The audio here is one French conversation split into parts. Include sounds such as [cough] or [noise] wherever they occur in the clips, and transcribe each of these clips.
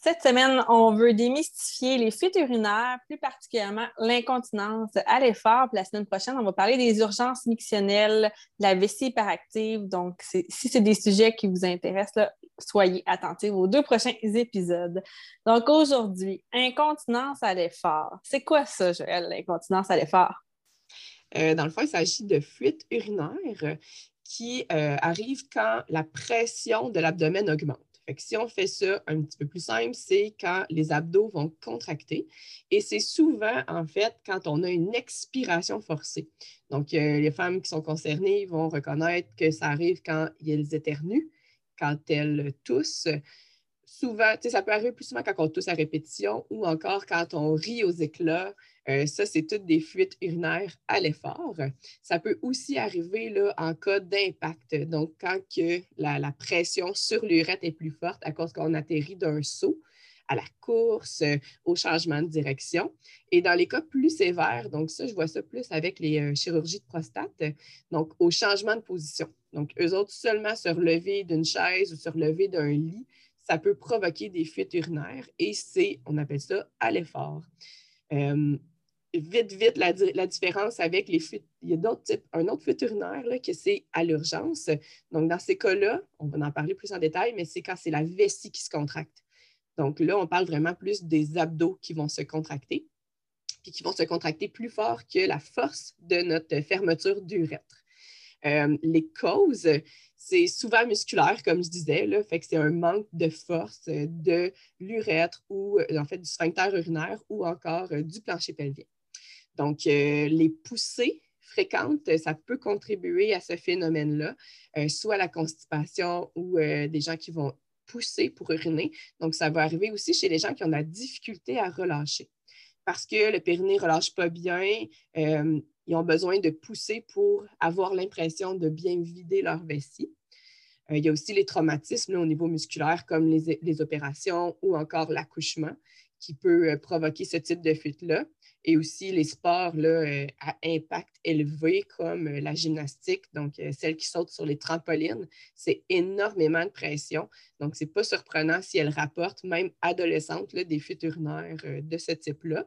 Cette semaine, on veut démystifier les fuites urinaires, plus particulièrement l'incontinence à l'effort. la semaine prochaine, on va parler des urgences mictionnelles, la vessie hyperactive. Donc, si c'est des sujets qui vous intéressent, soyez attentifs aux deux prochains épisodes. Donc, aujourd'hui, incontinence à l'effort. C'est quoi ça, Joël, l'incontinence à l'effort? Euh, dans le fond, il s'agit de fuites urinaires qui euh, arrivent quand la pression de l'abdomen augmente si on fait ça un petit peu plus simple, c'est quand les abdos vont contracter. Et c'est souvent, en fait, quand on a une expiration forcée. Donc, euh, les femmes qui sont concernées vont reconnaître que ça arrive quand elles éternuent, quand elles toussent. Souvent, ça peut arriver plus souvent quand on tousse à répétition ou encore quand on rit aux éclats, euh, ça, c'est toutes des fuites urinaires à l'effort. Ça peut aussi arriver là, en cas d'impact. Donc, quand la, pression sur l'urètre est plus forte à cause qu'on atterrit d'un saut à la course, euh, au changement de direction. Et dans les cas plus sévères, donc ça, je vois ça plus avec les euh, chirurgies de prostate, donc au changement de position. Donc, eux autres, seulement se relever d'une chaise ou se relever d'un lit, ça peut provoquer des fuites urinaires et c'est, on appelle ça à l'effort vite, vite la, différence avec les fuites. Il y a d'autres types, un autre fuite urinaire là, que c'est à l'urgence. Donc, dans ces cas-là, on va en parler plus en détail, mais c'est quand c'est la vessie qui se contracte. Donc là, on parle vraiment plus des abdos qui vont se contracter, puis qui vont se contracter plus fort que la force de notre fermeture d'urètre. Euh, les causes, c'est souvent musculaire, comme je disais, là, fait que c'est un manque de force de l'urètre ou en fait du sphincter urinaire ou encore euh, du plancher pelvien. Donc, euh, les poussées fréquentes, ça peut contribuer à ce phénomène-là, euh, soit la constipation ou euh, des gens qui vont pousser pour uriner. Donc, ça va arriver aussi chez les gens qui ont la difficulté à relâcher. Parce que le périnée ne relâche pas bien, ils ont besoin de pousser pour avoir l'impression de bien vider leur vessie. il y a aussi les traumatismes au niveau musculaire, comme les, les opérations ou encore l'accouchement, qui peut provoquer ce type de fuite-là et aussi les sports là, euh, à impact élevé comme euh, la gymnastique, donc euh, celle qui saute sur les trampolines, c'est énormément de pression. Donc, ce n'est pas surprenant si elle rapporte, même adolescente, des fuites urinaires de ce type-là.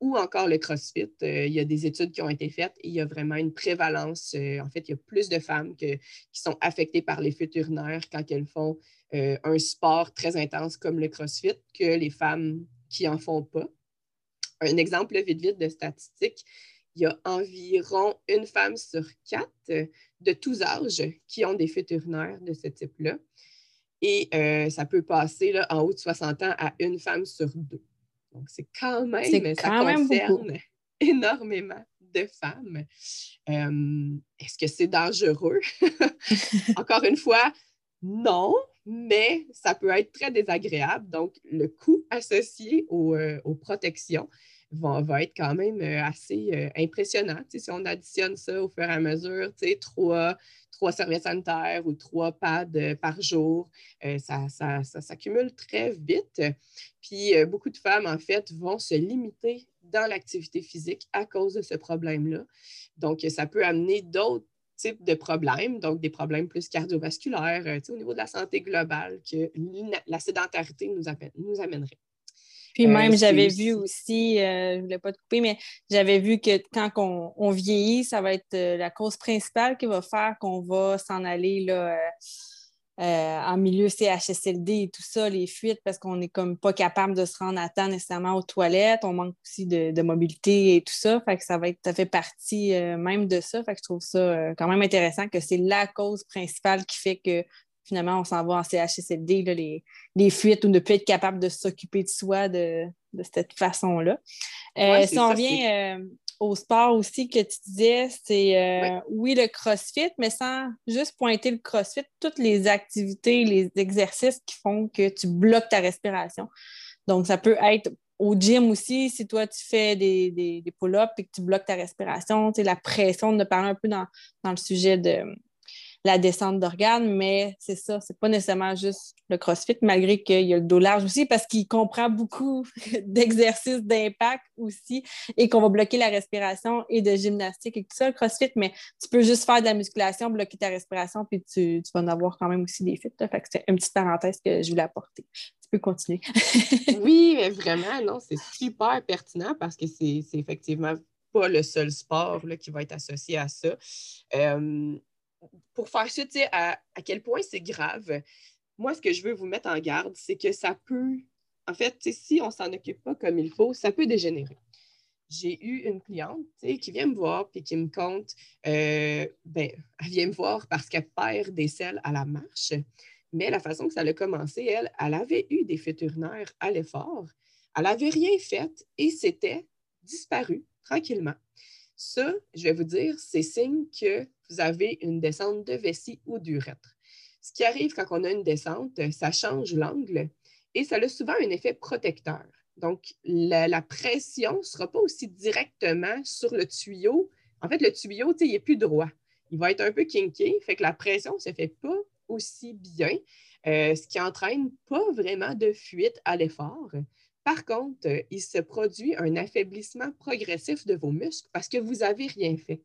Ou encore le CrossFit. il y a des études qui ont été faites et il y a vraiment une prévalence. en fait, il y a plus de femmes qui sont affectées par les fuites urinaires quand elles font un sport très intense comme le CrossFit que les femmes qui n'en font pas un exemple vite vite de statistique, il y a environ une femme sur quatre de tous âges qui ont des fuites urinaires de ce type-là. Et euh, ça peut passer là, en haut de 60 ans à une femme sur deux. Donc, c'est quand même, ça concerne [laughs] énormément de femmes. Euh, est-ce que c'est dangereux? [laughs] Encore une fois, non, mais ça peut être très désagréable. Donc, le coût associé euh, aux, protections va, être quand même euh, assez euh, impressionnant. si on additionne ça au fur et à mesure, trois, trois serviettes sanitaires ou trois pads par jour, ça, ça, ça s'accumule très vite. Puis, beaucoup de femmes, en fait, vont se limiter dans l'activité physique à cause de ce problème-là. Donc, ça peut amener d'autres type de problèmes, donc des problèmes plus cardiovasculaires, euh, au niveau de la santé globale, que la sédentarité nous, nous amènerait. Puis euh, même, j'avais vu aussi, euh, je ne voulais pas te couper, mais j'avais vu que quand on, vieillit, ça va être la cause principale qui va faire qu'on va s'en aller là, euh, en milieu CHSLD et tout ça, les fuites, parce qu'on n'est comme pas capable de se rendre à temps nécessairement aux toilettes. On manque aussi de, mobilité et tout ça. Fait que ça va être, ça fait partie euh, même de ça. Fait que je trouve ça euh, quand même intéressant que c'est la cause principale qui fait que finalement on s'en va en CHSLD, les, les, fuites ou ne plus être capable de s'occuper de soi de, cette façon-là. si on revient au sport aussi que tu disais, c'est euh, oui. le CrossFit, mais sans juste pointer le CrossFit, toutes les activités, les exercices qui font que tu bloques ta respiration. Donc, ça peut être au gym aussi, si toi, tu fais des, des, des pull-ups et que tu bloques ta respiration, la pression, de parler un peu dans, dans le sujet de la descente d'organes, mais c'est ça, c'est pas nécessairement juste le CrossFit, malgré qu'il y a le dos large aussi, parce qu'il comprend beaucoup [laughs] d'exercices d'impact aussi, et qu'on va bloquer la respiration et de gymnastique et tout ça, le CrossFit, mais tu peux juste faire de la musculation, bloquer ta respiration, puis tu, vas en avoir quand même aussi des fits. Fait que c'est une petite parenthèse que je voulais apporter. Tu peux continuer. [laughs] oui, mais vraiment, non, c'est super pertinent parce que c'est effectivement pas le seul sport là, qui va être associé à ça. Euh, pour faire ça, à, à quel point c'est grave, moi, ce que je veux vous mettre en garde, c'est que ça peut, en fait, si on ne s'en occupe pas comme il faut, ça peut dégénérer. J'ai eu une cliente qui vient me voir et qui me compte, euh, ben, elle vient me voir parce qu'elle perd des selles à la marche, mais la façon que ça a commencé, elle, elle avait eu des urinaires à l'effort, elle n'avait rien fait et c'était disparu tranquillement. Ça, je vais vous dire, c'est signe que vous avez une descente de vessie ou d'urètre. Ce qui arrive quand on a une descente, ça change l'angle et ça a souvent un effet protecteur. Donc, la, pression ne sera pas aussi directement sur le tuyau. En fait, le tuyau, il n'est plus droit. Il va être un peu kinky, fait que la pression ne se fait pas aussi bien, euh, ce qui entraîne pas vraiment de fuite à l'effort. Par contre, il se produit un affaiblissement progressif de vos muscles parce que vous n'avez rien fait.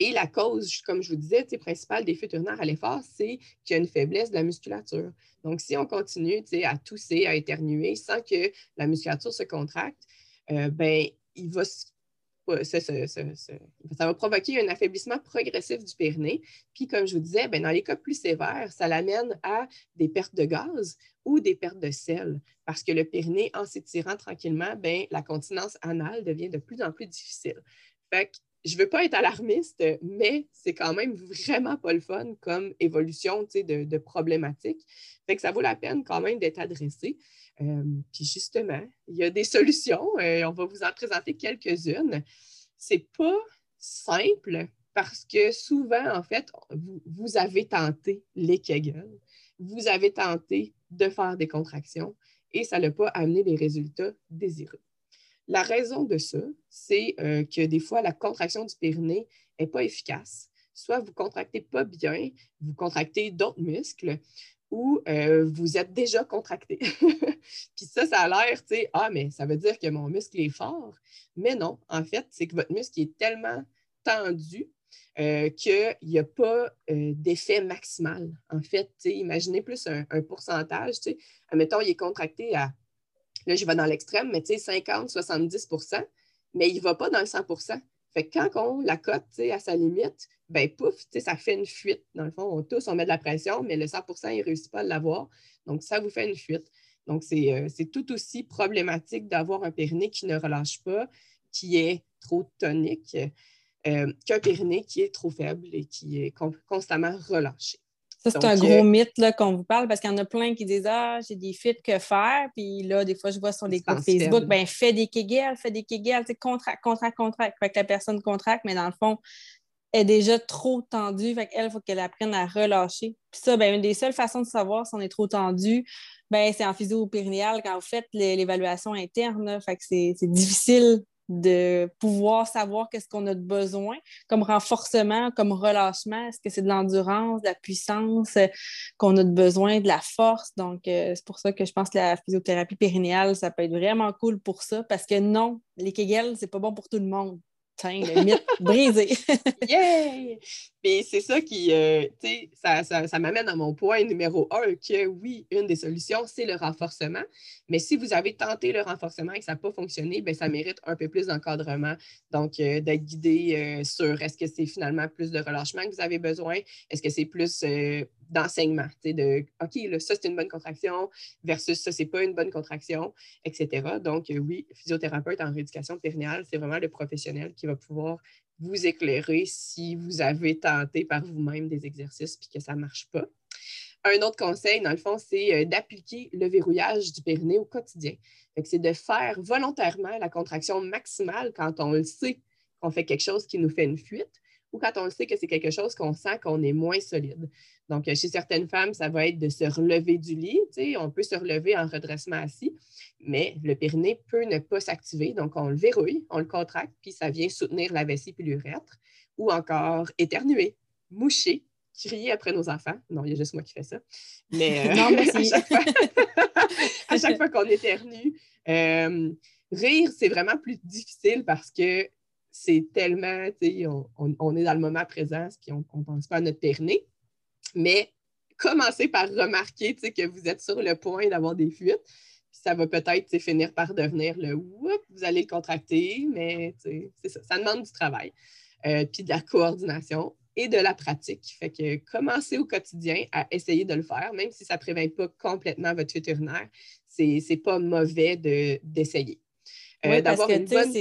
Et la cause, comme je vous disais, principale des fuites urinaires à l'effort, c'est qu'il y a une faiblesse de la musculature. Donc, si on continue à tousser, à éternuer sans que la musculature se contracte, euh, ben, ça, va provoquer un affaiblissement progressif du périnée. Puis, comme je vous disais, ben, dans les cas plus sévères, ça l'amène à des pertes de gaz ou des pertes de sel, parce que le périnée, en s'étirant tranquillement, ben, la continence anale devient de plus en plus difficile. Fait je veux pas être alarmiste, mais c'est quand même vraiment pas le fun comme évolution de, de problématique. Fait que ça vaut la peine quand même d'être adressé. Euh, puis justement, il y a des solutions. Euh, on va vous en présenter quelques-unes. C'est pas simple parce que souvent, en fait, vous, vous avez tenté les Kegel, vous avez tenté de faire des contractions et ça n'a pas amené les résultats désirés. La raison de ça, c'est euh, que des fois, la contraction du périnée n'est pas efficace. Soit vous ne contractez pas bien, vous contractez d'autres muscles, ou euh, vous êtes déjà contracté. [laughs] Puis ça, ça a l'air, tu sais, ah, mais ça veut dire que mon muscle est fort. Mais non, en fait, c'est que votre muscle est tellement tendu euh, qu'il n'y a pas d'effet maximal. En fait, imaginez plus un, un pourcentage. Admettons, il est contracté à Là, je vais dans l'extrême, mais tu sais, 50, 70% mais il ne va pas dans le 100% Fait que quand on la cote à sa limite, ben pouf, ça fait une fuite. Dans le fond, on tous, on met de la pression, mais le 100% il ne réussit pas à l'avoir. Donc, ça vous fait une fuite. Donc, euh, c'est tout aussi problématique d'avoir un périnée qui ne relâche pas, qui est trop tonique, euh, qu'un périnée qui est trop faible et qui est constamment relâché. Ça, c'est un gros mythe qu'on vous parle parce qu'il y en a plein qui disent Ah, j'ai des fits que faire. Puis là, des fois, je vois sur groupes Facebook, ben fais des kegels, fais des kegels, tu contract, contract, contract. Fait que la personne contracte, mais dans le fond, est déjà trop tendue. Fait qu'elle, il faut qu'elle apprenne à relâcher. Puis ça, ben, une des seules façons de savoir si on est trop tendu, ben, c'est en physio-périnéal quand vous faites l'évaluation interne. Fait que c'est difficile de pouvoir savoir qu'est-ce qu'on a de besoin comme renforcement, comme relâchement. Est-ce que c'est de l'endurance, de la puissance, euh, qu'on a de besoin, de la force? Donc, euh, c'est pour ça que je pense que la physiothérapie périnéale, ça peut être vraiment cool pour ça parce que non, les Kegels, c'est pas bon pour tout le monde. Tiens, le brisé. [laughs] Yay! Puis c'est ça qui, euh, tu sais, ça, ça, m'amène à mon point numéro un, que oui, une des solutions, c'est le renforcement. Mais si vous avez tenté le renforcement et que ça n'a pas fonctionné, bien, ça mérite un peu plus d'encadrement. Donc, euh, d'être guidé euh, sur est-ce que c'est finalement plus de relâchement que vous avez besoin? Est-ce que c'est plus d'enseignement? De OK, là, ça, c'est une bonne contraction versus ça, c'est pas une bonne contraction, etc. Donc, oui, physiothérapeute en rééducation périnéale, c'est vraiment le professionnel qui va pouvoir vous éclairer si vous avez tenté par vous-même des exercices puis que ça ne marche pas. Un autre conseil, dans le fond, c'est euh, d'appliquer le verrouillage du périnée au quotidien. C'est de faire volontairement la contraction maximale quand on le sait qu'on fait quelque chose qui nous fait une fuite ou quand on sait que c'est quelque chose qu'on sent qu'on est moins solide. Donc, chez certaines femmes, ça va être de se relever du lit. On peut se relever en redressement assis, mais le périnée peut ne pas s'activer. Donc, on le verrouille, on le contracte, puis ça vient soutenir la vessie puis l'urètre. Ou encore éternuer, moucher, crier après nos enfants. Non, il y a juste moi qui fais ça. Mais, euh, non, [laughs] à chaque fois, qu'on éternue, euh, rire, c'est vraiment plus difficile parce que c'est tellement, on, on, est dans le moment présent, puis on ne pense pas à notre périnée. Mais commencez par remarquer que vous êtes sur le point d'avoir des fuites. ça va peut-être finir par devenir le whoop, vous allez le contracter, mais c'est ça, ça demande du travail. Euh, puis de la coordination et de la pratique. Fait que commencez au quotidien à essayer de le faire, même si ça ne prévient pas complètement votre fuite urinaire, c'est n'est pas mauvais d'essayer. De, euh, d'avoir une bonne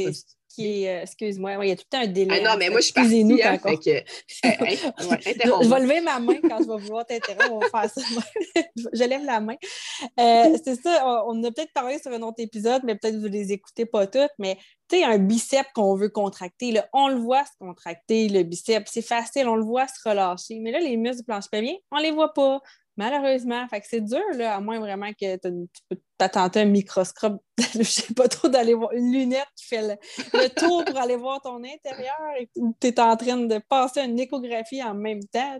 euh, excuse-moi, il y a tout le temps un délai. Ah non, mais moi, je suis partie. Nous, hein, quand que, [laughs] je vais lever ma main quand je vais vouloir t'interrompre. On va faire ça. [laughs] je lève la main. Euh, c'est ça, on, a peut-être parlé sur un autre épisode, mais peut-être vous ne les écoutez pas toutes, mais tu sais, un biceps qu'on veut contracter, là, on le voit se contracter, le biceps. C'est facile, on le voit se relâcher. Mais là, les muscles du planche pelvien, on ne les voit pas. Malheureusement, fait que c'est dur, là, à moins vraiment que tu peux t'attenter un microscope, [laughs] je sais pas trop, d'aller voir une lunette qui fait le, tour pour aller voir ton intérieur et tu es en train de passer une échographie en même temps.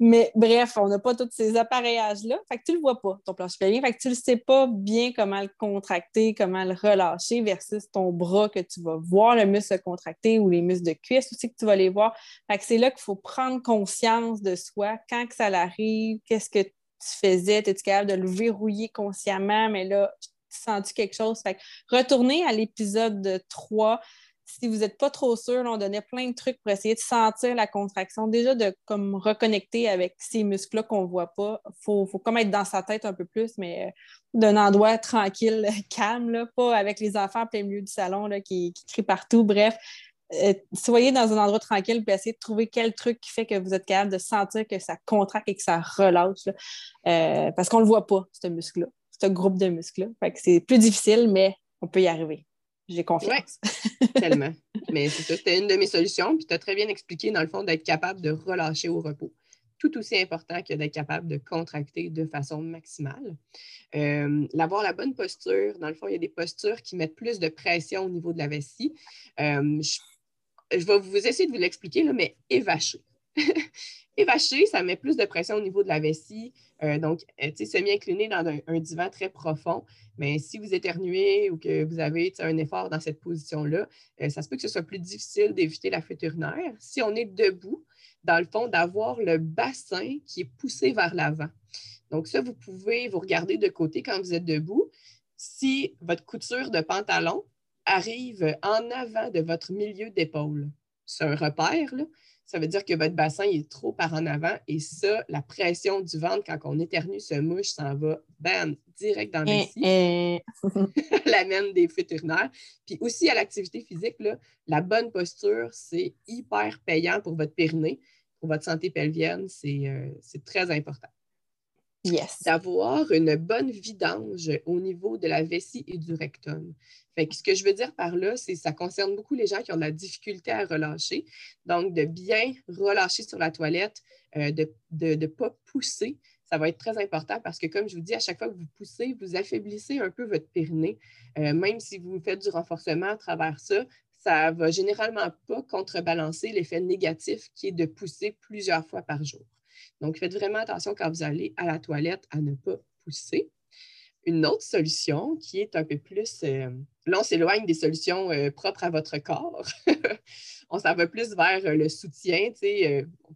Mais bref, on n'a pas tous ces appareillages-là. Fait que tu le vois pas, ton plancher pelvien. Fait que tu ne sais pas bien comment le contracter, comment le relâcher versus ton bras que tu vas voir le muscle contracter ou les muscles de cuisse aussi que tu vas les voir. Fait que c'est là qu'il faut prendre conscience de soi quand que ça arrive, qu'est-ce que tu faisais, étais-tu capable de le verrouiller consciemment, mais là, tu sens-tu quelque chose? Fait que retournez à l'épisode 3. Si vous n'êtes pas trop sûr, on donnait plein de trucs pour essayer de sentir la contraction. Déjà, de comme reconnecter avec ces muscles-là qu'on ne voit pas. Il faut, faut comme être dans sa tête un peu plus, mais euh, d'un endroit tranquille, [laughs] calme, là, pas avec les enfants en plein milieu du salon là, qui, qui crient partout. Bref, soyez dans un endroit tranquille et essayez de trouver quel truc qui fait que vous êtes capable de sentir que ça contracte et que ça relâche. Euh, parce qu'on ne le voit pas, ce muscle-là, ce groupe de muscles-là. c'est plus difficile, mais on peut y arriver. J'ai confiance. tellement. Mais c'est ça, c'était une de mes solutions. Puis tu as très bien expliqué, dans le fond, d'être capable de relâcher au repos. Tout aussi important que d'être capable de contracter de façon maximale. Euh, l'avoir la bonne posture, dans le fond, il y a des postures qui mettent plus de pression au niveau de la vessie. Euh, je vais vous essayer de vous l'expliquer, mais évacher. [laughs] évacher, ça met plus de pression au niveau de la vessie. Euh, donc, euh, semi-incliné dans un, divan très profond. Mais si vous éternuez ou que vous avez un effort dans cette position-là, euh, ça se peut que ce soit plus difficile d'éviter la fuite urinaire. Si on est debout, dans le fond, d'avoir le bassin qui est poussé vers l'avant. Donc, ça, vous pouvez vous regarder de côté quand vous êtes debout. Si votre couture de pantalon arrive en avant de votre milieu d'épaule. C'est un repère, là. Ça veut dire que votre bassin est trop par en avant et ça, la pression du ventre quand on éternue ce mouche s'en va, bam, direct dans le eh, vessie. Eh. [laughs] L'amène des fuites urinaires. Puis aussi à l'activité physique, là, la bonne posture, c'est hyper payant pour votre périnée, pour votre santé pelvienne, c'est euh, très important. D'avoir une bonne vidange au niveau de la vessie et du rectum. Fait ce que je veux dire par là, c'est que ça concerne beaucoup les gens qui ont de la difficulté à relâcher. Donc, de bien relâcher sur la toilette, euh, de ne pas pousser, ça va être très important parce que, comme je vous dis, à chaque fois que vous poussez, vous affaiblissez un peu votre périnée. Euh, même si vous faites du renforcement à travers ça, ça ne va généralement pas contrebalancer l'effet négatif qui est de pousser plusieurs fois par jour. Donc, faites vraiment attention quand vous allez à la toilette à ne pas pousser. Une autre solution qui est un peu plus, euh, là on s'éloigne des solutions euh, propres à votre corps. [laughs] on s'en va plus vers euh, le soutien,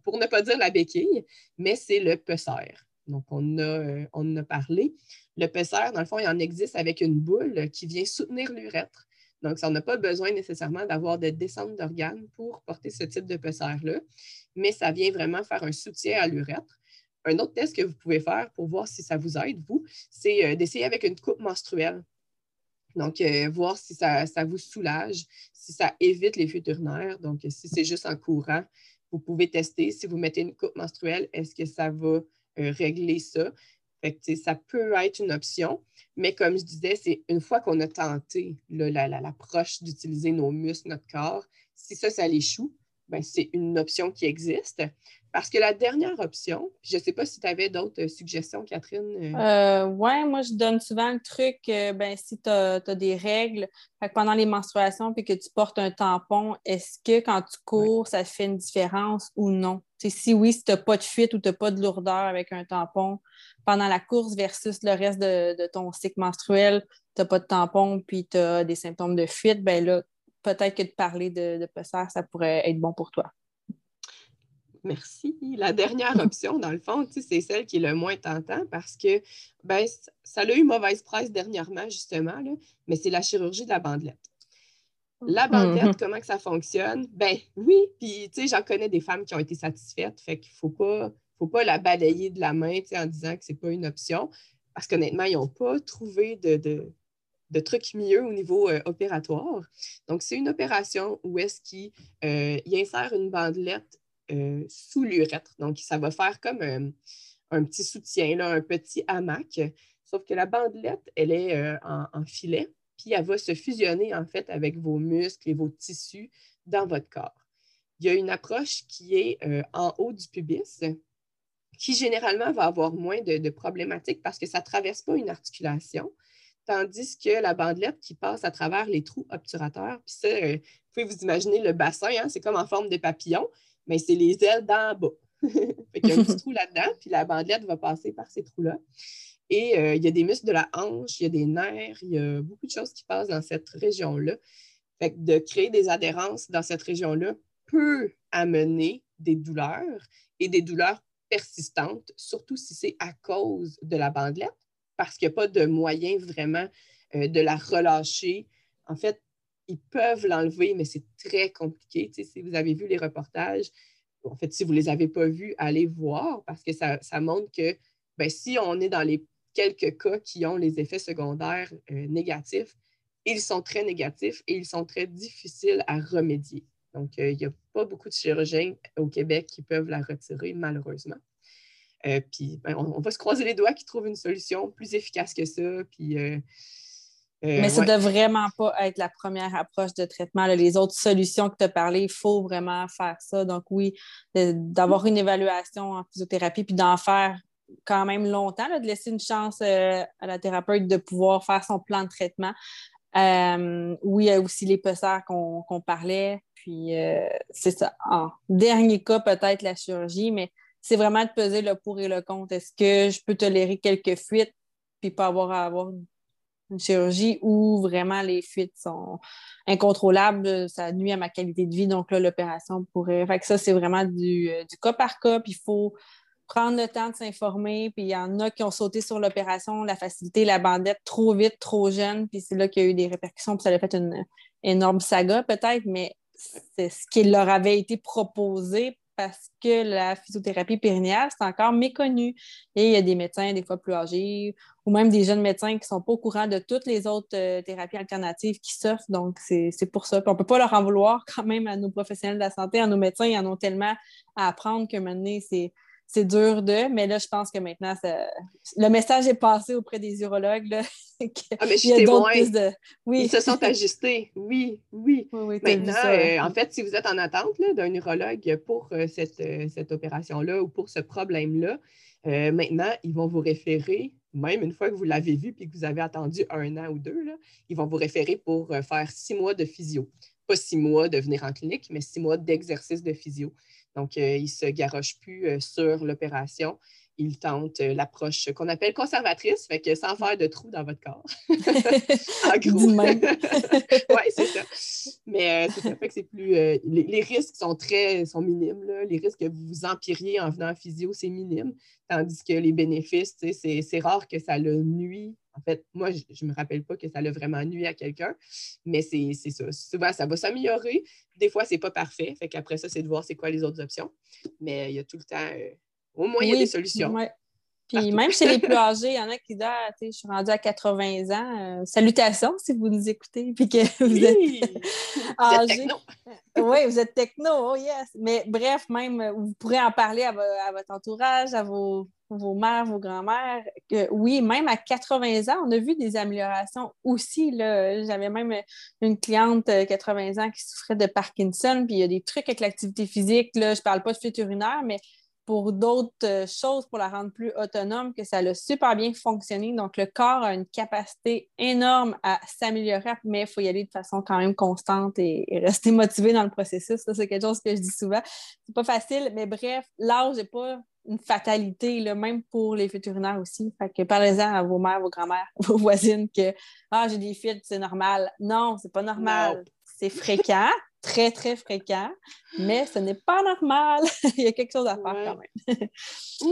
pour ne pas dire la béquille, mais c'est le pesser. Donc, on a, on a parlé. Le pesser, dans le fond, il en existe avec une boule qui vient soutenir l'urètre. Donc, ça n'a pas besoin nécessairement d'avoir de descente d'organes pour porter ce type de pesser-là, mais ça vient vraiment faire un soutien à l'urètre. Un autre test que vous pouvez faire pour voir si ça vous aide, vous, c'est euh, d'essayer avec une coupe menstruelle. Donc, euh, voir si ça, vous soulage, si ça évite les fuites urinaires. Donc, si c'est juste en courant, vous pouvez tester. Si vous mettez une coupe menstruelle, est-ce que ça va euh, régler ça? Ça peut être une option, mais comme je disais, c'est une fois qu'on a tenté l'approche d'utiliser nos muscles, notre corps, si ça, ça l'échoue, ben, c'est une option qui existe. Parce que la dernière option, je ne sais pas si tu avais d'autres suggestions, Catherine. Euh... oui, moi, je donne souvent le truc, ben, si tu as, des règles, pendant les menstruations puis que tu portes un tampon, est-ce que quand tu cours, ça fait une différence ou non? Si oui, si tu n'as pas de fuite ou tu n'as pas de lourdeur avec un tampon pendant la course versus le reste de, ton cycle menstruel, tu n'as pas de tampon puis tu as des symptômes de fuite, ben là, peut-être que de parler de, de ça pourrait être bon pour toi. Merci. La dernière [laughs] option, dans le fond, c'est celle qui est le moins tentant parce que ben, ça a eu mauvaise presse dernièrement, justement, là, mais c'est la chirurgie de la bandelette. La mm-hmm. bandelette, comment que ça fonctionne? Ben oui, puis tu sais, j'en connais des femmes qui ont été satisfaites, fait qu'il ne faut pas, faut pas la balayer de la main en disant que ce n'est pas une option, parce qu'honnêtement, ils n'ont pas trouvé de, de, trucs mieux au niveau euh, opératoire. Donc, c'est une opération où est-ce qu'il euh, insère une bandelette euh, sous l'urètre. Donc, ça va faire comme un petit soutien, là, un petit hamac, sauf que la bandelette, elle est en filet puis elle va se fusionner en fait avec vos muscles et vos tissus dans votre corps. Il y a une approche qui est euh, en haut du pubis, qui généralement va avoir moins de, problématiques parce que ça ne traverse pas une articulation, tandis que la bandelette qui passe à travers les trous obturateurs, puis ça, euh, vous pouvez vous imaginer le bassin, hein, c'est comme en forme de papillon, mais c'est les ailes d'en bas. [laughs] il y a un petit trou là-dedans, puis la bandelette va passer par ces trous-là. Et euh, il y a des muscles de la hanche, il y a des nerfs, il y a beaucoup de choses qui passent dans cette région-là. Fait de créer des adhérences dans cette région-là peut amener des douleurs et des douleurs persistantes, surtout si c'est à cause de la bandelette, parce qu'il n'y a pas de moyen vraiment euh, de la relâcher. En fait, ils peuvent l'enlever, mais c'est très compliqué. si vous avez vu les reportages, en fait, si vous ne les avez pas vus, allez voir parce que ça, montre que ben, si on est dans les quelques cas qui ont les effets secondaires euh, négatifs. Ils sont très négatifs et ils sont très difficiles à remédier. Donc, euh, il n'y a pas beaucoup de chirurgiens au Québec qui peuvent la retirer, malheureusement. Euh, puis, ben, on, va se croiser les doigts qu'ils trouvent une solution plus efficace que ça. Puis, Mais ça ne doit vraiment pas être la première approche de traitement. Les autres solutions que tu as parlé, il faut vraiment faire ça. Donc, oui, d'avoir une évaluation en physiothérapie puis d'en faire quand même longtemps, de laisser une chance euh, à la thérapeute de pouvoir faire son plan de traitement. Euh, oui, il y a aussi les l'épaisseur qu'on parlait. Puis, euh, c'est ça. En dernier cas, peut-être la chirurgie, mais c'est vraiment de peser le pour et le contre. Est-ce que je peux tolérer quelques fuites puis pas avoir à avoir une chirurgie ou vraiment les fuites sont incontrôlables, ça nuit à ma qualité de vie. Donc là, l'opération pourrait. Fait que ça, c'est vraiment du, du, cas par cas. Puis il faut prendre le temps de s'informer. Puis il y en a qui ont sauté sur l'opération, la facilité, la bandette trop vite, trop jeune. Puis c'est là qu'il y a eu des répercussions. Puis ça a fait une énorme saga peut-être, mais c'est ce qui leur avait été proposé parce que la physiothérapie périnéale, c'est encore méconnu. Et il y a des médecins, des fois plus âgés, ou même des jeunes médecins qui ne sont pas au courant de toutes les autres euh, thérapies alternatives qui s'offrent. Donc, c'est pour ça. Puis on ne peut pas leur en vouloir quand même à nos professionnels de la santé, à nos médecins. Ils en ont tellement à apprendre que maintenant, c'est c'est dur de, mais là, je pense que maintenant, le message est passé auprès des urologues. Là, [laughs] ah, mais je témoin. De... Oui. Ils se sont ajustés. Oui, oui. [laughs] maintenant, euh, en fait, si vous êtes en attente d'un urologue pour euh, cette, euh, cette opération-là ou pour ce problème-là, maintenant, ils vont vous référer, même une fois que vous l'avez vu puis que vous avez attendu un an ou deux, là, ils vont vous référer pour faire six mois de physio. Pas six mois de venir en clinique, mais six mois d'exercice de physio. Donc, euh, il ne se garoche plus euh, sur l'opération. Il tente euh, l'approche qu'on appelle conservatrice, fait que sans faire de trous dans votre corps. [laughs] en gros. [laughs] oui, c'est ça. Mais c'est ça fait que c'est plus. Les, risques sont très sont minimes. Les risques que vous empiriez en venant en physio, c'est minime. Tandis que les bénéfices, c'est rare que ça le nuit en fait, moi, je ne me rappelle pas que ça l'a vraiment nuit à quelqu'un, mais c'est ça. Souvent, ça va s'améliorer. Des fois, ce n'est pas parfait. Fait qu'après ça, c'est de voir c'est quoi les autres options. Mais il y a tout le temps, euh, au moins, il y a des solutions. Puis même chez les plus [laughs] âgés, il y en a qui disent ah, je suis rendue à 80 ans. Euh, salutations si vous nous écoutez puis que [laughs] vous oui. [laughs] êtes âgé. oui, vous êtes techno, oh yes. Mais bref, même, vous pourrez en parler à, votre entourage, à vos vos mères, vos grands-mères, oui, même à 80 ans, on a vu des améliorations aussi. J'avais même une cliente de 80 ans qui souffrait de Parkinson, puis il y a des trucs avec l'activité physique. Là, je ne parle pas de fuite urinaire, mais pour d'autres euh, choses pour la rendre plus autonome, que ça a super bien fonctionné. Donc, le corps a une capacité énorme à s'améliorer, mais il faut y aller de façon quand même constante et, rester motivé dans le processus. Ça, c'est quelque chose que je dis souvent. C'est pas facile, mais bref, l'âge n'est pas une fatalité, là, même pour les vétérinaires aussi. Fait que parlez-en à vos mères, vos grands-mères, [laughs] vos voisines que Ah, j'ai des fuites, c'est normal. Non, c'est pas normal. C'est fréquent très, très fréquent, mais ce n'est pas normal. [laughs] il y a quelque chose à faire quand même.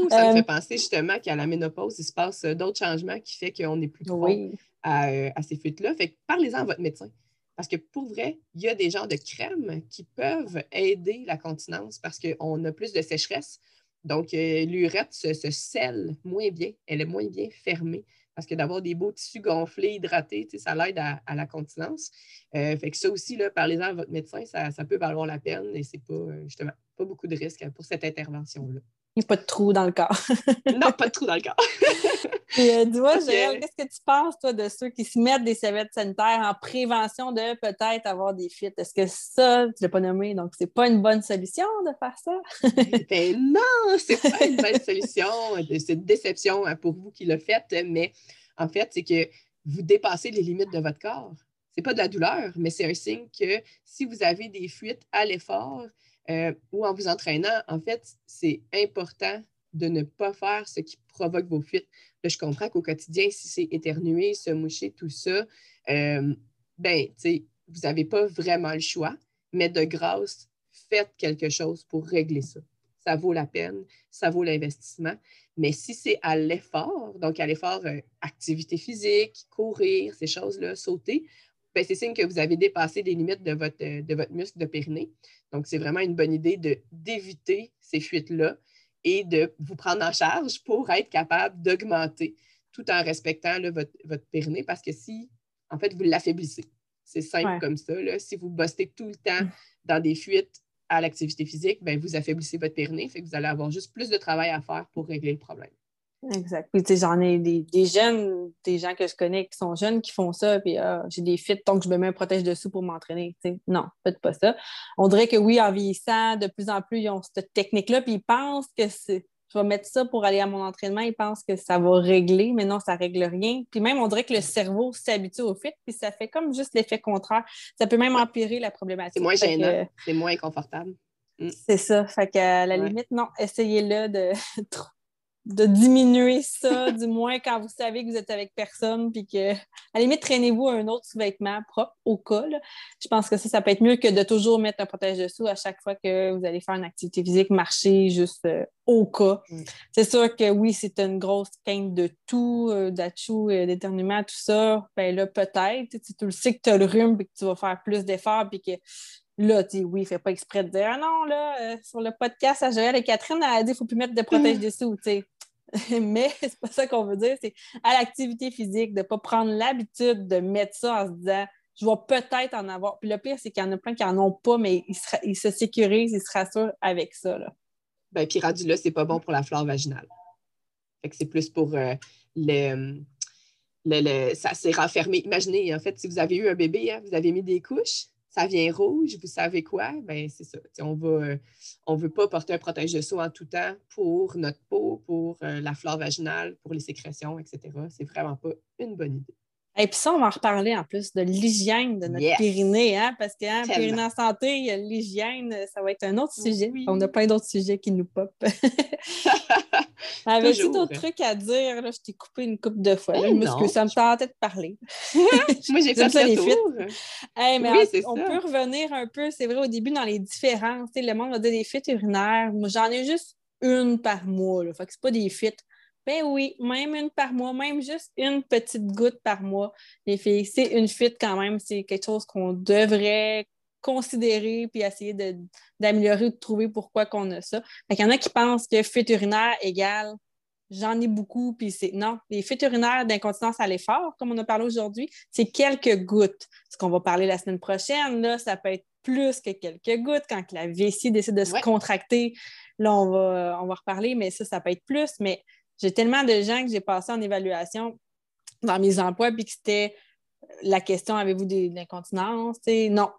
ça me fait euh, penser justement qu'à la ménopause, il se passe euh, d'autres changements qui font qu'on n'est plus trop euh, à, ces fuites-là. Fait que parlez-en à votre médecin. Parce que pour vrai, il y a des genres de crèmes qui peuvent aider la continence parce qu'on a plus de sécheresse. Donc, l'urette se, se scelle moins bien, elle est moins bien fermée parce que d'avoir des beaux tissus gonflés, hydratés, ça l'aide à, la continence. Euh, fait que ça aussi, parlez-en à votre médecin, ça, peut valoir la peine et c'est pas euh, justement pas beaucoup de risques pour cette intervention-là. Il n'y a pas de trou dans le corps. [laughs] non, pas de trou dans le corps. [laughs] euh, dis-moi, qu'est-ce que tu penses, toi, de ceux qui se mettent des serviettes sanitaires en prévention de peut-être avoir des fuites? Est-ce que ça, tu ne l'as pas nommé, donc c'est pas une bonne solution de faire ça? [laughs] ben non, c'est pas une bonne solution. C'est une déception hein, pour vous qui le faites, mais en fait, c'est que vous dépassez les limites de votre corps. Ce n'est pas de la douleur, mais c'est un signe que si vous avez des fuites à l'effort euh, ou en vous entraînant, en fait, c'est important de ne pas faire ce qui provoque vos fuites. Je comprends qu'au quotidien, si c'est éternuer, se moucher, tout ça, euh, ben, vous n'avez pas vraiment le choix, mais de grâce, faites quelque chose pour régler ça. Ça vaut la peine, ça vaut l'investissement. Mais si c'est à l'effort, donc à l'effort euh, activité physique, courir, ces choses-là, sauter, ben, c'est signe que vous avez dépassé les limites de votre, de votre muscle de périnée. Donc, c'est vraiment une bonne idée d'éviter ces fuites-là et de vous prendre en charge pour être capable d'augmenter tout en respectant votre, votre périnée parce que si, en fait, vous l'affaiblissez. C'est simple comme ça. Si vous bossez tout le temps mm. dans des fuites à l'activité physique, ben, vous affaiblissez votre périnée, fait que vous allez avoir juste plus de travail à faire pour régler le problème. Exact. Puis, j'en ai des, des, jeunes, des gens que je connais qui sont jeunes qui font ça, puis ah, j'ai des fits, donc je me mets un protège dessous pour m'entraîner. Non, faites pas ça. On dirait que oui, en vieillissant, de plus en plus, ils ont cette technique-là, puis ils pensent que c'est je vais mettre ça pour aller à mon entraînement, ils pensent que ça va régler, mais non, ça ne règle rien. Puis même, on dirait que le cerveau s'habitue au fit, puis ça fait comme juste l'effet contraire. Ça peut même empirer la problématique. C'est moins gênant, c'est moins inconfortable. Mm. C'est ça. Fait qu'à la limite, non, essayez-le de [laughs] de diminuer ça, [laughs] du moins quand vous savez que vous êtes avec personne, puis que, à la limite, traînez-vous un autre sous-vêtement propre au cas. Je pense que ça, ça peut être mieux que de toujours mettre un protège-dessous à chaque fois que vous allez faire une activité physique, marcher juste euh, au cas. Mm. C'est sûr que oui, c'est une grosse quinte de tout, euh, d'achou, euh, d'éternuement, tout ça. Ben là, peut-être, tu le sais que tu as le rhume, puis que tu vas faire plus d'efforts, puis que Là, tu oui, fait pas exprès de dire Ah non, là, sur le podcast à Joël et Catherine, elle a dit qu'il ne faut plus mettre de protège dessous. tu sais. [laughs] Mais [laughs] c'est pas ça qu'on veut dire. C'est à l'activité physique, de ne pas prendre l'habitude de mettre ça en se disant je vais peut-être en avoir. Puis le pire, c'est qu'il y en a plein qui n'en ont pas, mais ils se, sécurisent, ils se rassurent avec ça. Là. Ben, puis rendu là, c'est pas bon pour la flore vaginale. Fait que c'est plus pour euh, le, le, Ça s'est renfermé. Imaginez, en fait, si vous avez eu un bébé, hein, vous avez mis des couches, ça vient rouge, vous savez quoi? Ben c'est ça. on ne on veut pas porter un protège de en tout temps pour notre peau, pour euh, la flore vaginale, pour les sécrétions, etc. C'est vraiment pas une bonne idée. Et puis ça, on va en reparler en plus de l'hygiène de notre périnée, hein, parce que hein, périnée en santé, l'hygiène, ça va être un autre sujet. On a plein d'autres sujets qui nous pop. [laughs] Avais-tu d'autres trucs à dire? Là, je t'ai coupé une coupe de fois. Eh parce que ça me tentait de parler. [laughs] [laughs] Moi, j'ai fait ça les tour. mais on, peut revenir un peu, c'est vrai, au début, dans les différences. Le monde a dit des fuites urinaires. Moi, j'en ai juste une par mois. Là. Fait que c'est pas des fuites ben oui, même une par mois, même juste une petite goutte par mois, les filles. C'est une fuite quand même, c'est quelque chose qu'on devrait considérer puis essayer d'améliorer ou de trouver pourquoi qu'on a ça. Il y en a qui pensent que fuite urinaire égale j'en ai beaucoup, puis c'est non. Les fuites urinaires d'incontinence à l'effort, comme on a parlé aujourd'hui, c'est quelques gouttes. Ce qu'on va parler la semaine prochaine, là, ça peut être plus que quelques gouttes quand la vessie décide de se contracter. Là, on va, on va reparler, mais ça, ça peut être plus. Mais j'ai tellement de gens que j'ai passé en évaluation dans mes emplois, puis que c'était la question avez-vous de l'incontinence? Non.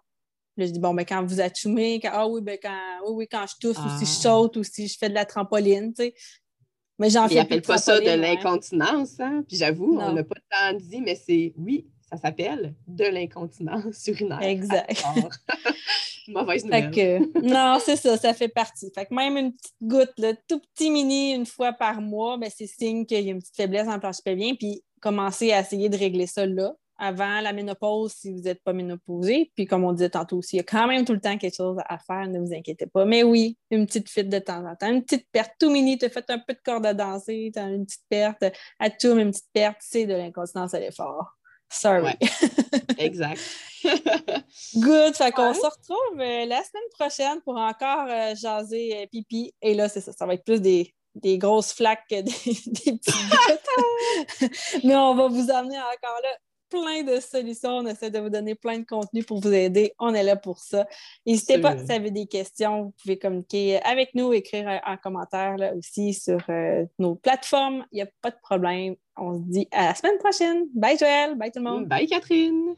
Là, je dis bon, ben, quand vous achumez, quand, ah oui, ben, quand, oui, oui, quand je tousse, ou si je ah. saute, ou si je fais de la trampoline, tu sais. Mais j'en fais plus pas ça de l'incontinence, hein? Puis j'avoue, on n'a pas tant dit, mais c'est oui, ça s'appelle de l'incontinence urinaire. Exact. [laughs] Mauvaise nouvelle. Que, non, c'est ça, ça fait partie. Fait que même une petite goutte, là, tout petit mini, une fois par mois, ben, c'est signe qu'il y a une petite faiblesse en planche pelvien. Puis commencer à essayer de régler ça là, avant la ménopause si vous n'êtes pas ménopausé. Puis comme on disait tantôt aussi, il y a quand même tout le temps quelque chose à faire, ne vous inquiétez pas. Mais oui, une petite fuite de temps en temps, une petite perte tout mini, tu as fait un peu de corde à danser, tu as une petite perte, à tout, une petite perte, c'est de l'incontinence à l'effort. Sorry. exact. [laughs] Good. Fait qu'on se retrouve euh, la semaine prochaine pour encore euh, jaser euh, pipi. Et là, c'est ça. Ça va être plus des, des grosses flaques que [laughs] des, des petites [laughs] Mais on va vous amener encore là plein de solutions. On essaie de vous donner plein de contenu pour vous aider. On est là pour ça. N'hésitez pas, si vous avez des questions, vous pouvez communiquer avec nous, écrire en commentaire là, aussi sur euh, nos plateformes. Il n'y a pas de problème. On se dit à la semaine prochaine. Bye Joël. Bye tout le monde. Bye Catherine.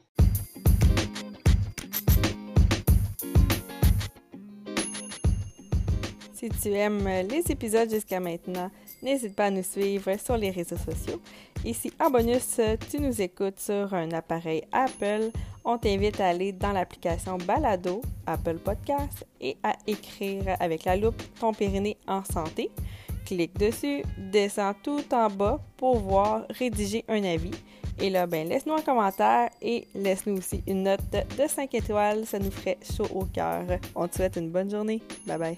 Si tu aimes les épisodes jusqu'à maintenant, n'hésite pas à nous suivre sur les réseaux sociaux. Et si en bonus, tu nous écoutes sur un appareil Apple, on t'invite à aller dans l'application Balado, Apple Podcast, et à écrire avec la loupe ton périnée en santé. Clique dessus, descends tout en bas pour voir rédiger un avis. Et là, ben, laisse-nous un commentaire et laisse-nous aussi une note de 5 étoiles. Ça nous ferait chaud au cœur. On te souhaite une bonne journée. Bye bye.